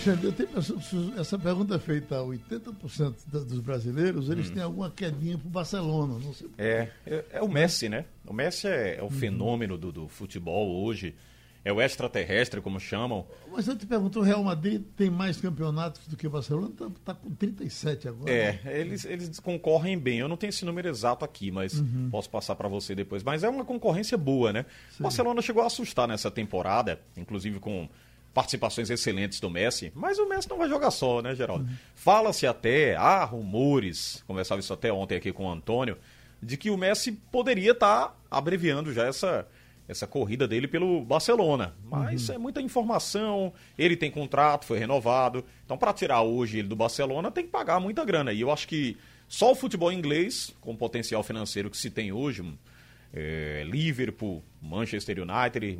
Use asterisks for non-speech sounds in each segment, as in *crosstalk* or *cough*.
Alexandre, eu tenho essa pergunta é feita a 80% dos brasileiros, eles hum. têm alguma quedinha pro Barcelona, não sei. É, é, é o Messi, né? O Messi é, é o uhum. fenômeno do, do futebol hoje é o extraterrestre, como chamam. Mas eu te pergunto, o Real Madrid tem mais campeonatos do que o Barcelona? Está tá com 37 agora. É, né? eles, eles concorrem bem. Eu não tenho esse número exato aqui, mas uhum. posso passar para você depois. Mas é uma concorrência boa, né? O Barcelona chegou a assustar nessa temporada, inclusive com participações excelentes do Messi, mas o Messi não vai jogar só, né, Geraldo? Uhum. Fala-se até, há rumores, conversava isso até ontem aqui com o Antônio, de que o Messi poderia estar tá abreviando já essa essa corrida dele pelo Barcelona. Mas uhum. é muita informação, ele tem contrato, foi renovado. Então, para tirar hoje ele do Barcelona, tem que pagar muita grana. E eu acho que só o futebol inglês, com o potencial financeiro que se tem hoje, é, Liverpool, Manchester United,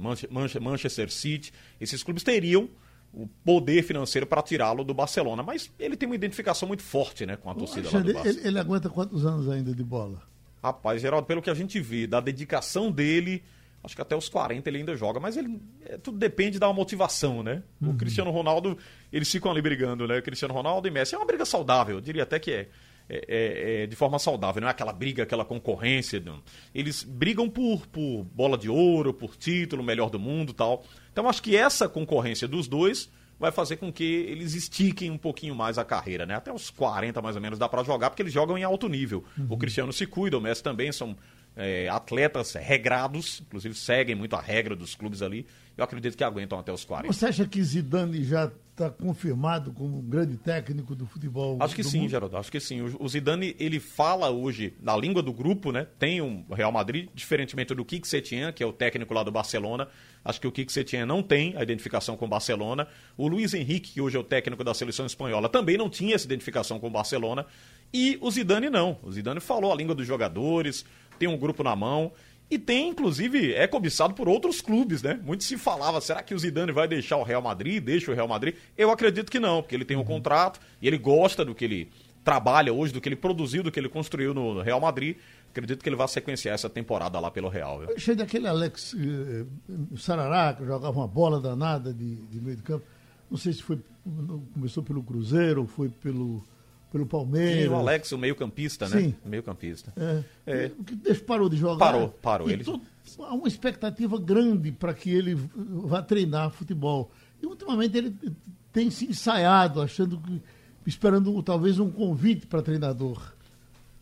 Manchester City, esses clubes teriam o poder financeiro para tirá-lo do Barcelona. Mas ele tem uma identificação muito forte né, com a torcida lá do. Ele, ele aguenta quantos anos ainda de bola? Rapaz, Geraldo, pelo que a gente vê, da dedicação dele Acho que até os 40 ele ainda joga, mas ele é, tudo depende da motivação, né? Uhum. O Cristiano Ronaldo, eles ficam ali brigando, né? Cristiano Ronaldo e Messi é uma briga saudável, eu diria até que é. É, é, é, de forma saudável, não é aquela briga, aquela concorrência. Não. Eles brigam por, por bola de ouro, por título, melhor do mundo tal. Então acho que essa concorrência dos dois vai fazer com que eles estiquem um pouquinho mais a carreira, né? Até uns 40 mais ou menos dá para jogar, porque eles jogam em alto nível. Uhum. O Cristiano se cuida, o Messi também, são é, atletas regrados, inclusive seguem muito a regra dos clubes ali. Eu acredito que aguentam até os 40. Você acha que Zidane já está confirmado como um grande técnico do futebol? Acho que sim, mundo? Geraldo. Acho que sim. O Zidane ele fala hoje na língua do grupo, né? Tem o um Real Madrid, diferentemente do Kik Setien, que é o técnico lá do Barcelona. Acho que o Kik Setien não tem a identificação com o Barcelona. O Luiz Henrique, que hoje é o técnico da seleção espanhola, também não tinha essa identificação com o Barcelona. E o Zidane não. O Zidane falou a língua dos jogadores, tem um grupo na mão e tem, inclusive, é cobiçado por outros clubes, né? Muito se falava, será que o Zidane vai deixar o Real Madrid, deixa o Real Madrid? Eu acredito que não, porque ele tem um contrato e ele gosta do que ele trabalha hoje, do que ele produziu, do que ele construiu no Real Madrid. Acredito que ele vai sequenciar essa temporada lá pelo Real. Viu? Cheio daquele Alex eh, Sarará, que jogava uma bola danada de, de meio de campo. Não sei se foi começou pelo Cruzeiro, ou foi pelo pelo Palmeiras. E o Alex, o meio-campista, né? Sim. Meio-campista. É. é. parou de jogar. Parou, parou. ele... há uma expectativa grande para que ele vá treinar futebol. E ultimamente ele tem se ensaiado, achando que. esperando talvez um convite para treinador.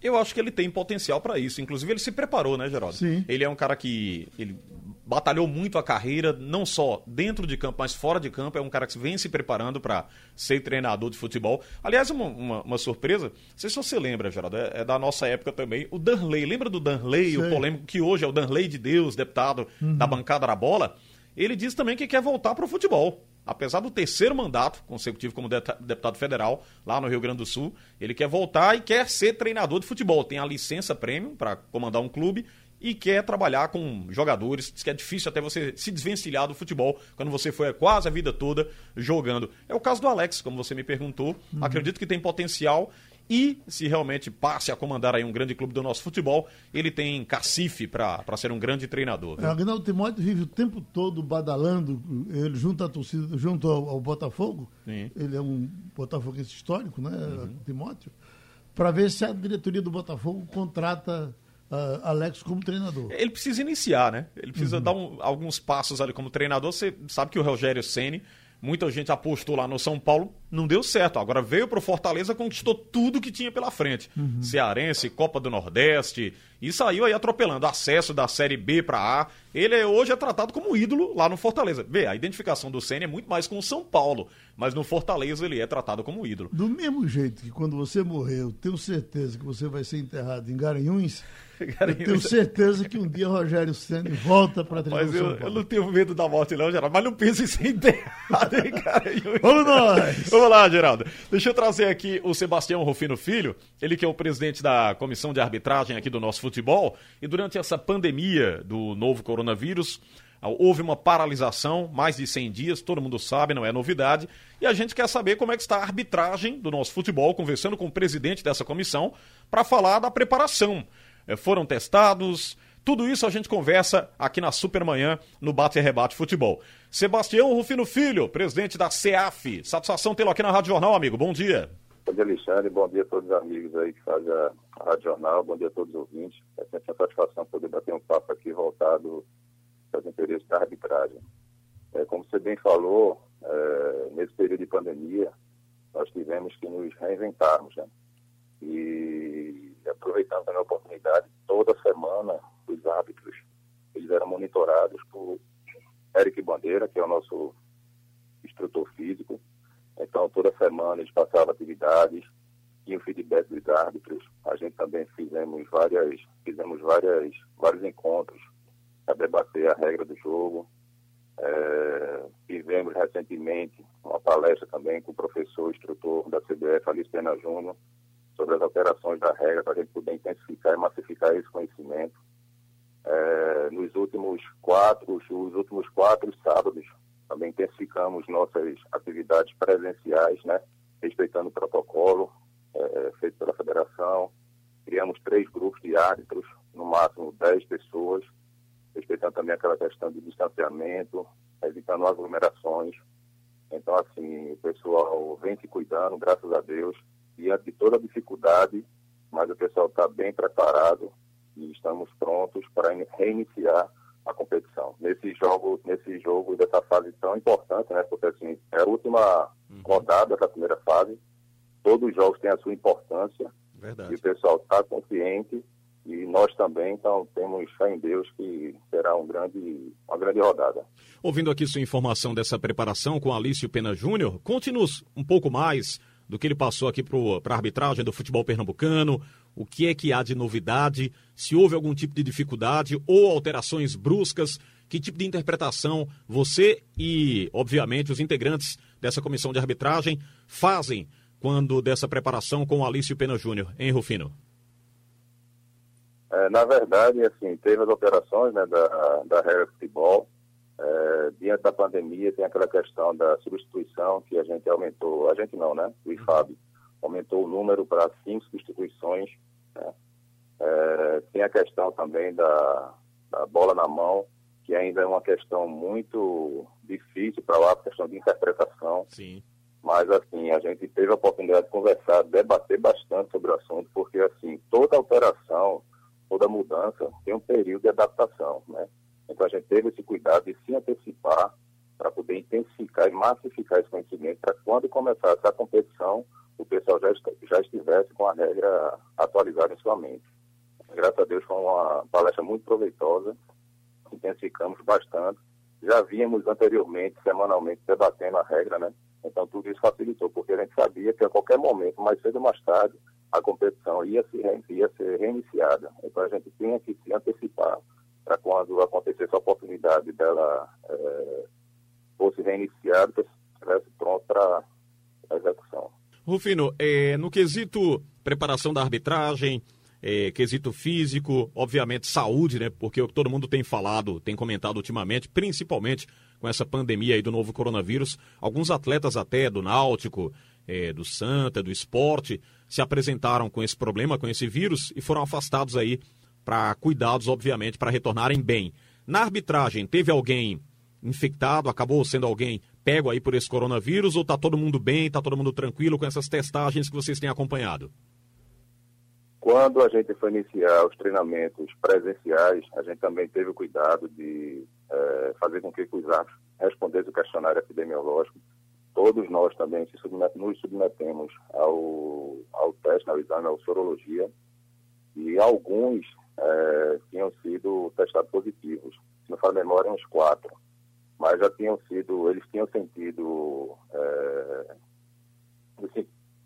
Eu acho que ele tem potencial para isso. Inclusive, ele se preparou, né, Geraldo? Sim. Ele é um cara que. Ele batalhou muito a carreira, não só dentro de campo, mas fora de campo. É um cara que vem se preparando para ser treinador de futebol. Aliás, uma, uma, uma, surpresa, não sei se você lembra, Geraldo, é, é da nossa época também. O Danley, lembra do Danley, Sei. o polêmico que hoje é o Danley de Deus, deputado uhum. da bancada da bola? Ele diz também que quer voltar para o futebol. Apesar do terceiro mandato consecutivo como deputado federal lá no Rio Grande do Sul, ele quer voltar e quer ser treinador de futebol. Tem a licença premium para comandar um clube e quer trabalhar com jogadores. Diz que é difícil até você se desvencilhar do futebol quando você foi quase a vida toda jogando. É o caso do Alex, como você me perguntou. Uhum. Acredito que tem potencial e se realmente passe a comandar aí um grande clube do nosso futebol, ele tem cacife para ser um grande treinador. É, Agnaldo Timóteo vive o tempo todo badalando, ele junto à torcida, junto ao, ao Botafogo, Sim. ele é um botafoguense histórico, né, uhum. Timóteo, para ver se a diretoria do Botafogo contrata uh, Alex como treinador. Ele precisa iniciar, né? Ele precisa uhum. dar um, alguns passos ali como treinador. Você sabe que o Rogério Ceni muita gente apostou lá no São Paulo, não deu certo. Agora veio para o Fortaleza, conquistou tudo que tinha pela frente. Uhum. Cearense, Copa do Nordeste, e saiu aí atropelando acesso da Série B para A. Ele é, hoje é tratado como ídolo lá no Fortaleza. Vê, a identificação do Senna é muito mais com o São Paulo, mas no Fortaleza ele é tratado como ídolo. Do mesmo jeito que quando você morrer, eu tenho certeza que você vai ser enterrado em Garanhuns, *laughs* eu tenho certeza que um dia Rogério Senna volta para treinar Mas eu, eu, não tenho medo da morte não, Geraldo, mas não pense em ser *laughs* enterrado em Garanhuns. Vamos nós! Vamos lá, Geraldo. Deixa eu trazer aqui o Sebastião Rufino Filho, ele que é o presidente da comissão de arbitragem aqui do nosso futebol. E durante essa pandemia do novo coronavírus, ah, houve uma paralisação, mais de 100 dias, todo mundo sabe, não é novidade. E a gente quer saber como é que está a arbitragem do nosso futebol, conversando com o presidente dessa comissão, para falar da preparação. Eh, foram testados, Tudo isso a gente conversa aqui na Supermanhã, no Bate e Rebate Futebol. Sebastião Rufino Filho, presidente da CEAF. Satisfação tê-lo aqui na Rádio Jornal, amigo. Bom dia. Bom dia, Alexandre. Bom dia a todos os amigos aí que fazem a Rádio Jornal. Bom dia a todos os ouvintes. É sempre uma satisfação poder bater um papo aqui voltado aos interesses da arbitragem. É, como você bem falou, é, nesse período de pandemia, nós tivemos que nos reinventarmos, né? E aproveitando a oportunidade, toda semana os árbitros eles eram monitorados por Eric Bandeira, que é o nosso instrutor físico. Então, toda semana eles passavam atividades, tinham feedback dos árbitros. A gente também fizemos várias, fizemos várias, vários encontros para debater a regra do jogo. É, fizemos recentemente uma palestra também com o professor instrutor da CBF, Alice Pena Júnior, sobre as alterações da regra para a gente poder intensificar e massificar esse conhecimento. É, nos últimos quatro, os últimos quatro sábados, também intensificamos nossas atividades presenciais, né, respeitando o protocolo é, feito pela federação. Criamos três grupos de árbitros, no máximo dez pessoas, respeitando também aquela questão de distanciamento, evitando aglomerações. Então, assim, o pessoal vem se cuidando, graças a Deus, diante de toda a dificuldade, mas o pessoal está bem preparado e estamos prontos para reiniciar a competição. Nesse jogo, nesse jogo dessa fase tão importante, né? Porque assim, é a última uhum. rodada da primeira fase. Todos os jogos têm a sua importância. Verdade. E o pessoal está consciente e nós também, então, temos fé em Deus que será um grande, uma grande rodada. Ouvindo aqui sua informação dessa preparação com Alício Pena Júnior, conte-nos um pouco mais do que ele passou aqui para a arbitragem do futebol pernambucano, o que é que há de novidade, se houve algum tipo de dificuldade ou alterações bruscas, que tipo de interpretação você e, obviamente, os integrantes dessa comissão de arbitragem fazem quando dessa preparação com o Alício Pena Júnior, em Rufino? É, na verdade, assim, teve as operações né, da, da regra de futebol. É, diante da pandemia, tem aquela questão da substituição que a gente aumentou, a gente não, né? O IFAB aumentou o número para cinco substituições. Né? É, tem a questão também da, da bola na mão, que ainda é uma questão muito difícil para lá, questão de interpretação. Sim. Mas, assim, a gente teve a oportunidade de conversar, debater bastante sobre o assunto, porque, assim, toda alteração toda mudança tem um período de adaptação, né? Então a gente teve esse cuidado de se antecipar para poder intensificar e massificar esse conhecimento para quando começasse a competição o pessoal já, já estivesse com a regra atualizada em sua mente. Graças a Deus foi uma palestra muito proveitosa, intensificamos bastante. Já vínhamos anteriormente, semanalmente, debatendo a regra, né? Então tudo isso facilitou, porque a gente sabia que a qualquer momento, mais cedo ou mais tarde, a competição ia, se, ia ser reiniciada. Então a gente tinha que se antecipar para quando acontecesse a oportunidade dela é, fosse reiniciada, estivesse pronto para a execução. Rufino, é, no quesito preparação da arbitragem, é, quesito físico, obviamente saúde, né? Porque o que todo mundo tem falado, tem comentado ultimamente, principalmente com essa pandemia aí do novo coronavírus, alguns atletas até do Náutico, é, do Santa, do esporte, se apresentaram com esse problema, com esse vírus e foram afastados aí para cuidados, obviamente, para retornarem bem. Na arbitragem, teve alguém infectado, acabou sendo alguém pego aí por esse coronavírus ou está todo mundo bem, está todo mundo tranquilo com essas testagens que vocês têm acompanhado? Quando a gente foi iniciar os treinamentos presenciais, a gente também teve o cuidado de é, fazer com que os árbitros respondessem o questionário epidemiológico todos nós também submet, nos submetemos ao, ao teste, ao exame, à sorologia, e alguns é, tinham sido testados positivos. Se não faz memória, uns quatro. Mas já tinham sido, eles tinham sentido é,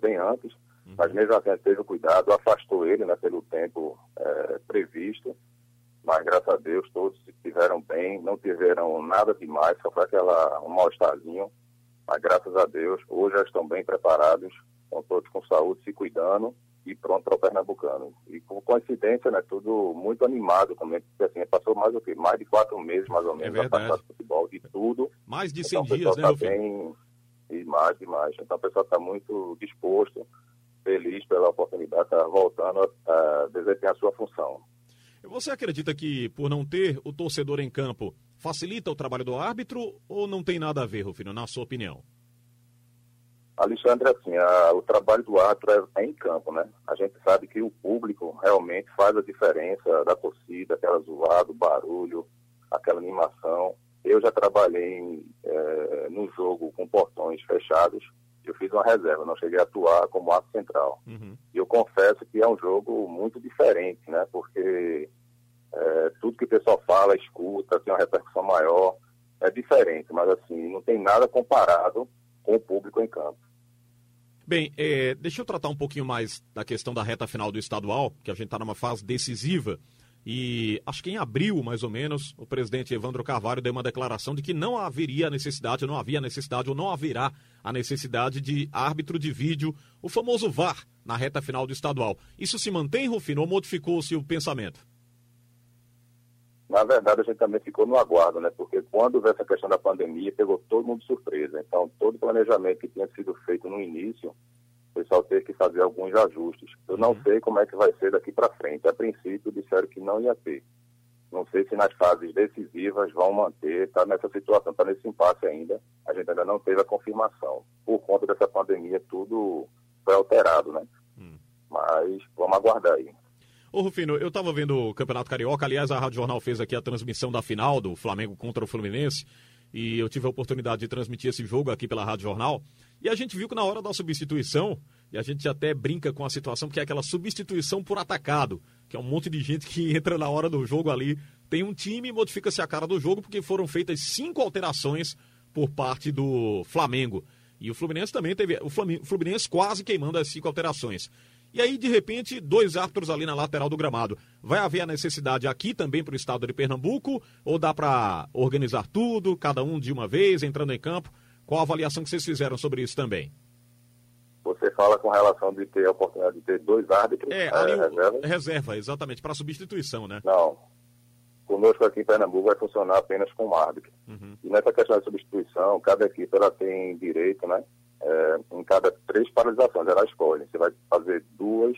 bem antes, uhum. mas mesmo assim teve o cuidado, afastou ele né, pelo tempo é, previsto, mas graças a Deus todos estiveram bem, não tiveram nada demais, só foi aquela, um mal-estarzinho. Mas graças a Deus, hoje já estão bem preparados, estão todos com saúde, se cuidando e pronto para o Pernambucano. E por coincidência, né, tudo muito animado também, porque assim, passou mais do que mais de quatro meses, mais ou menos, é a futebol, de tudo. Mais de 100 então, dias, né, tá bem, E mais, e mais. Então o pessoal está muito disposto, feliz pela oportunidade, está voltando a, a desempenhar a sua função. Você acredita que, por não ter o torcedor em campo, facilita o trabalho do árbitro ou não tem nada a ver, Rufino, na sua opinião? Alexandre, assim, a, o trabalho do árbitro é, é, em campo, né? A gente sabe que o público realmente faz a diferença da torcida, aquela zoada, o barulho, aquela animação. Eu já trabalhei é, no jogo com portões fechados, eu fiz uma reserva, não cheguei a atuar como ato central. Uhum. E eu confesso que é um jogo muito diferente, né? Porque é, tudo que o pessoal fala, escuta, tem uma repercussão maior, é diferente, mas assim, não tem nada comparado com o público em campo. Bem, é, deixa eu tratar um pouquinho mais da questão da reta final do estadual, que a gente está numa fase decisiva. E acho que em abril, mais ou menos, o presidente Evandro Carvalho deu uma declaração de que não haveria necessidade, não havia necessidade ou não haverá a necessidade de árbitro de vídeo, o famoso VAR, na reta final do estadual. Isso se mantém, Rufino, ou modificou-se o pensamento? Na verdade, a gente também ficou no aguardo, né? Porque quando veio essa questão da pandemia, pegou todo mundo de surpresa. Então, todo o planejamento que tinha sido feito no início, o pessoal teve que fazer alguns ajustes. Eu não uhum. sei como é que vai ser daqui para frente. A princípio, disseram que não ia ter. Não sei se nas fases decisivas vão manter, está nessa situação, está nesse impasse ainda. A gente ainda não teve a confirmação. Por conta dessa pandemia, tudo foi alterado, né? Hum. Mas vamos aguardar aí. Ô Rufino, eu estava vendo o Campeonato Carioca, aliás, a Rádio Jornal fez aqui a transmissão da final do Flamengo contra o Fluminense, e eu tive a oportunidade de transmitir esse jogo aqui pela Rádio Jornal, e a gente viu que na hora da substituição, e a gente até brinca com a situação, porque é aquela substituição por atacado, que é um monte de gente que *laughs* entra na hora do jogo ali, tem um time e modifica-se a cara do jogo, porque foram feitas cinco alterações por parte do Flamengo. E o Fluminense também teve. O Fluminense quase queimando as cinco alterações. E aí, de repente, dois árbitros ali na lateral do gramado. Vai haver a necessidade aqui também para o estado de Pernambuco? Ou dá para organizar tudo, cada um de uma vez, entrando em campo? Qual a avaliação que vocês fizeram sobre isso também? Você fala com relação de ter a oportunidade de ter dois árbitros é, ali, é, reserva? Reserva, exatamente, para substituição, né? Não. Conosco aqui em Pernambuco vai funcionar apenas com um árbitro. Uhum. E nessa questão de substituição, cada equipe ela tem direito, né? É, em cada três paralisações, ela escolhe. Você vai fazer duas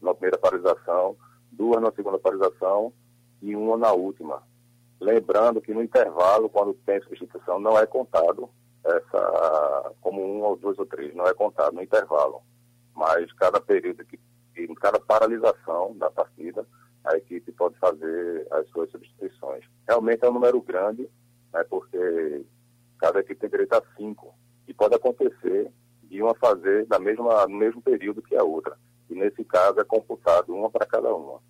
na primeira paralisação, duas na segunda paralisação e uma na última. Lembrando que no intervalo, quando tem substituição, não é contado essa como um ou dois ou três, não é contado no intervalo. Mas cada período, que, em cada paralisação da partida, a equipe pode fazer as suas substituições. Realmente é um número grande, né, porque cada equipe tem direito a cinco e pode acontecer de uma fazer da mesma, no mesmo período que a outra. E nesse caso é computado uma para cada uma.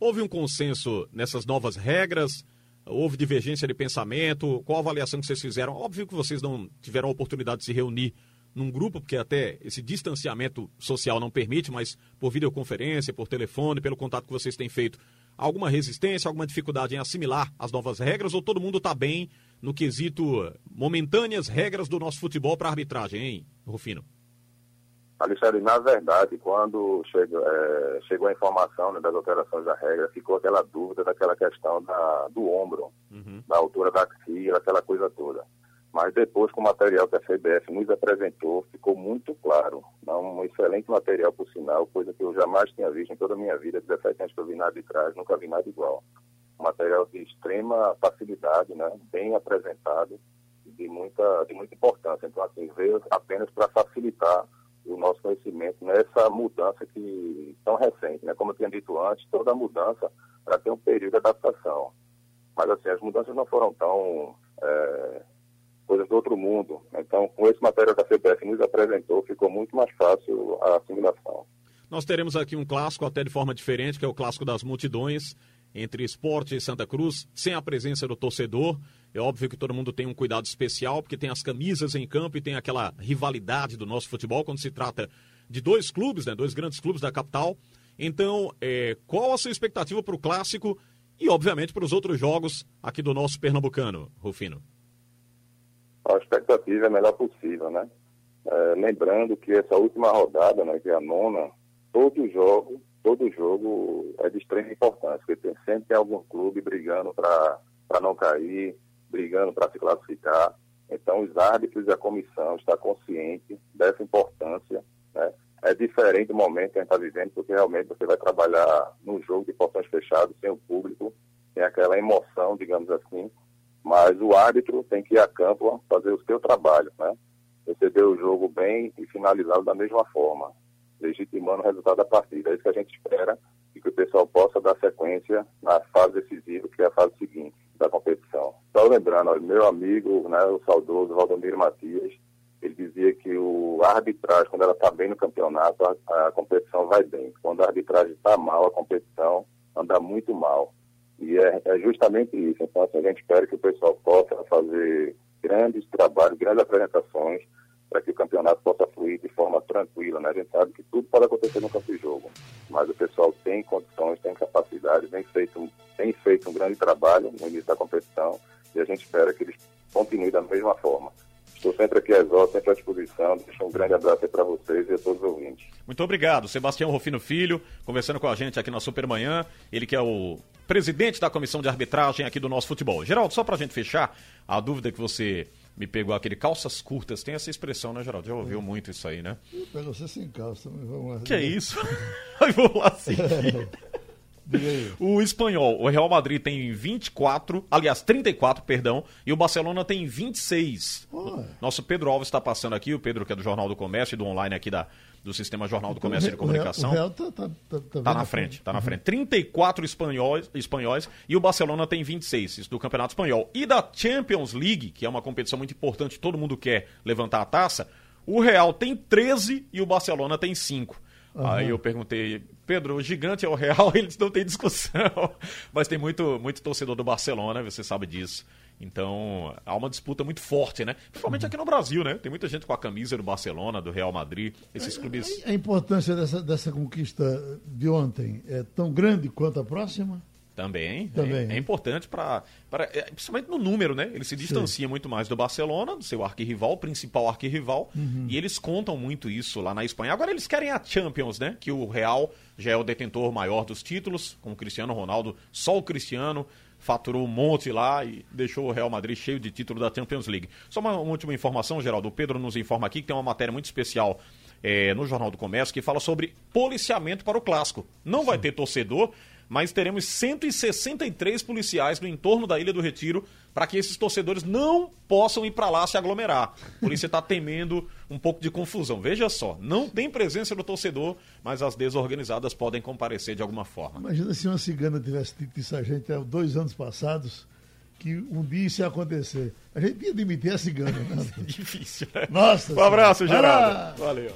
Houve um consenso nessas novas regras? Houve divergência de pensamento? Qual a avaliação que vocês fizeram? Óbvio que vocês não tiveram a oportunidade de se reunir num grupo, porque até esse distanciamento social não permite, mas por videoconferência, por telefone, pelo contato que vocês têm feito, alguma resistência, alguma dificuldade em assimilar as novas regras ou todo mundo está bem no quesito momentâneas regras do nosso futebol para arbitragem, hein, Rufino? Alexandre, na verdade, quando chegou, é, chegou a informação né, das alterações da regra, ficou aquela dúvida daquela questão da, do ombro, uhum. da altura da axila, aquela coisa toda. Mas depois, com o material que a CBF nos apresentou, ficou muito claro. Um excelente material, por sinal, coisa que eu jamais tinha visto em toda a minha vida, 17 anos que eu vi na arbitragem, nunca vi nada igual material de extrema facilidade, né? bem apresentado, de muita, de muita importância. Então, assim, veio apenas para facilitar o nosso conhecimento nessa mudança que tão recente. Né? Como eu tinha dito antes, toda mudança para ter um período de adaptação. Mas, assim, as mudanças não foram tão é, coisas do outro mundo. Então, com esse material que a CPF nos apresentou, ficou muito mais fácil a assimilação. Nós teremos aqui um clássico até de forma diferente, que é o clássico das multidões entre esporte e Santa Cruz, sem a presença do torcedor. É óbvio que todo mundo tem um cuidado especial, porque tem as camisas em campo e tem aquela rivalidade do nosso futebol quando se trata de dois clubes, né, dois grandes clubes da capital. Então, é, qual a sua expectativa para o clássico e, obviamente, para os outros jogos aqui do nosso Pernambucano, Rufino? A expectativa é a melhor possível, né? É, lembrando que essa última rodada, né, que é a nona, todos os jogos todo jogo é de extrema importância, porque tem, sempre tem algum clube brigando para não cair, brigando para se classificar. Então, os árbitros e a comissão estão conscientes dessa importância. Né? É, diferente do momento que a gente está vivendo, porque realmente você vai trabalhar num jogo de portões fechados, sem o público, sem aquela emoção, digamos assim. Mas o árbitro tem que ir a campo fazer o seu trabalho, né? Receber o jogo bem e finalizá-lo da mesma forma, legitimando o resultado da partida. É isso que a gente espera e que o pessoal possa dar sequência na fase decisiva, que é a fase seguinte da competição. Só lembrando, ó, meu amigo, né, o saudoso Valdomiro Matias, ele dizia que o arbitragem, quando ela está bem no campeonato, a, a, competição vai bem. Quando a arbitragem está mal, a competição anda muito mal. E é, é, justamente isso. Então, assim, a gente espera que o pessoal possa fazer grandes trabalhos, grandes apresentações, para que o campeonato possa fluir de forma tranquila. Né? A gente sabe que tudo pode acontecer no campo de jogo, mas o pessoal tem condições, tem capacidade, tem feito, tem feito um grande trabalho no início da ouvintes. Muito obrigado. Sebastião Rufino Filho, conversando com a gente aqui na Supermanhã. Ele que é o presidente da comissão de arbitragem aqui do nosso futebol. Geraldo, só para a gente fechar, a dúvida que você me pegou aqui de calças curtas, tem essa expressão, né, Geraldo? Já ouviu é. muito isso aí, né? Pega você sem calça, vamos lá. Que é isso? *laughs* vamos lá sim. *laughs* *laughs* O espanhol, o Real Madrid tem 24, aliás, 34, perdão, e o Barcelona tem 26. Oh. Nosso Pedro Alves está passando aqui, o Pedro que é do Jornal do Comércio e do online aqui da, do Sistema Jornal do Comércio e de Comunicação. O Real, tá, tá, tá, tá, tá na frente, tá na frente. 34 espanhóis, espanhóis e o Barcelona tem 26, isso do Campeonato Espanhol. E da Champions League, que é uma competição muito importante, todo mundo quer levantar a taça, o Real tem 13 e o Barcelona tem 5. Uhum. Aí eu perguntei, Pedro, o gigante é o Real, *laughs* eles não tem discussão. *laughs* Mas tem muito, muito torcedor do Barcelona, você sabe disso. Então, há uma disputa muito forte, né? Principalmente aqui no Brasil, né? Tem muita gente com a camisa do Barcelona, do Real Madrid, esses clubes. A importância dessa, dessa conquista de ontem é tão grande quanto a próxima? Também. Também. É, é importante para. É, principalmente no número, né? Ele se distancia Sim. muito mais do Barcelona, do seu arquirrival, principal arquirrival. Uhum. E eles contam muito isso lá na Espanha. Agora eles querem a Champions, né? Que o Real já é o detentor maior dos títulos, com o Cristiano Ronaldo, só o Cristiano faturou um monte lá e deixou o Real Madrid cheio de título da Champions League. Só uma, uma última informação, Geraldo. O Pedro nos informa aqui que tem uma matéria muito especial é, no Jornal do Comércio que fala sobre policiamento para o clássico. Não Sim. vai ter torcedor, mas teremos 163 policiais no entorno da Ilha do Retiro para que esses torcedores não possam ir para lá se aglomerar. A polícia está temendo um pouco de confusão. Veja só, não tem presença do torcedor, mas as desorganizadas podem comparecer de alguma forma. Imagina se uma cigana tivesse dito isso a gente há dois anos passados que um dia isso ia acontecer. A gente ia demitir a cigana. Né? *laughs* Difícil, né? Nossa. Um abraço, Geraldo. Valeu.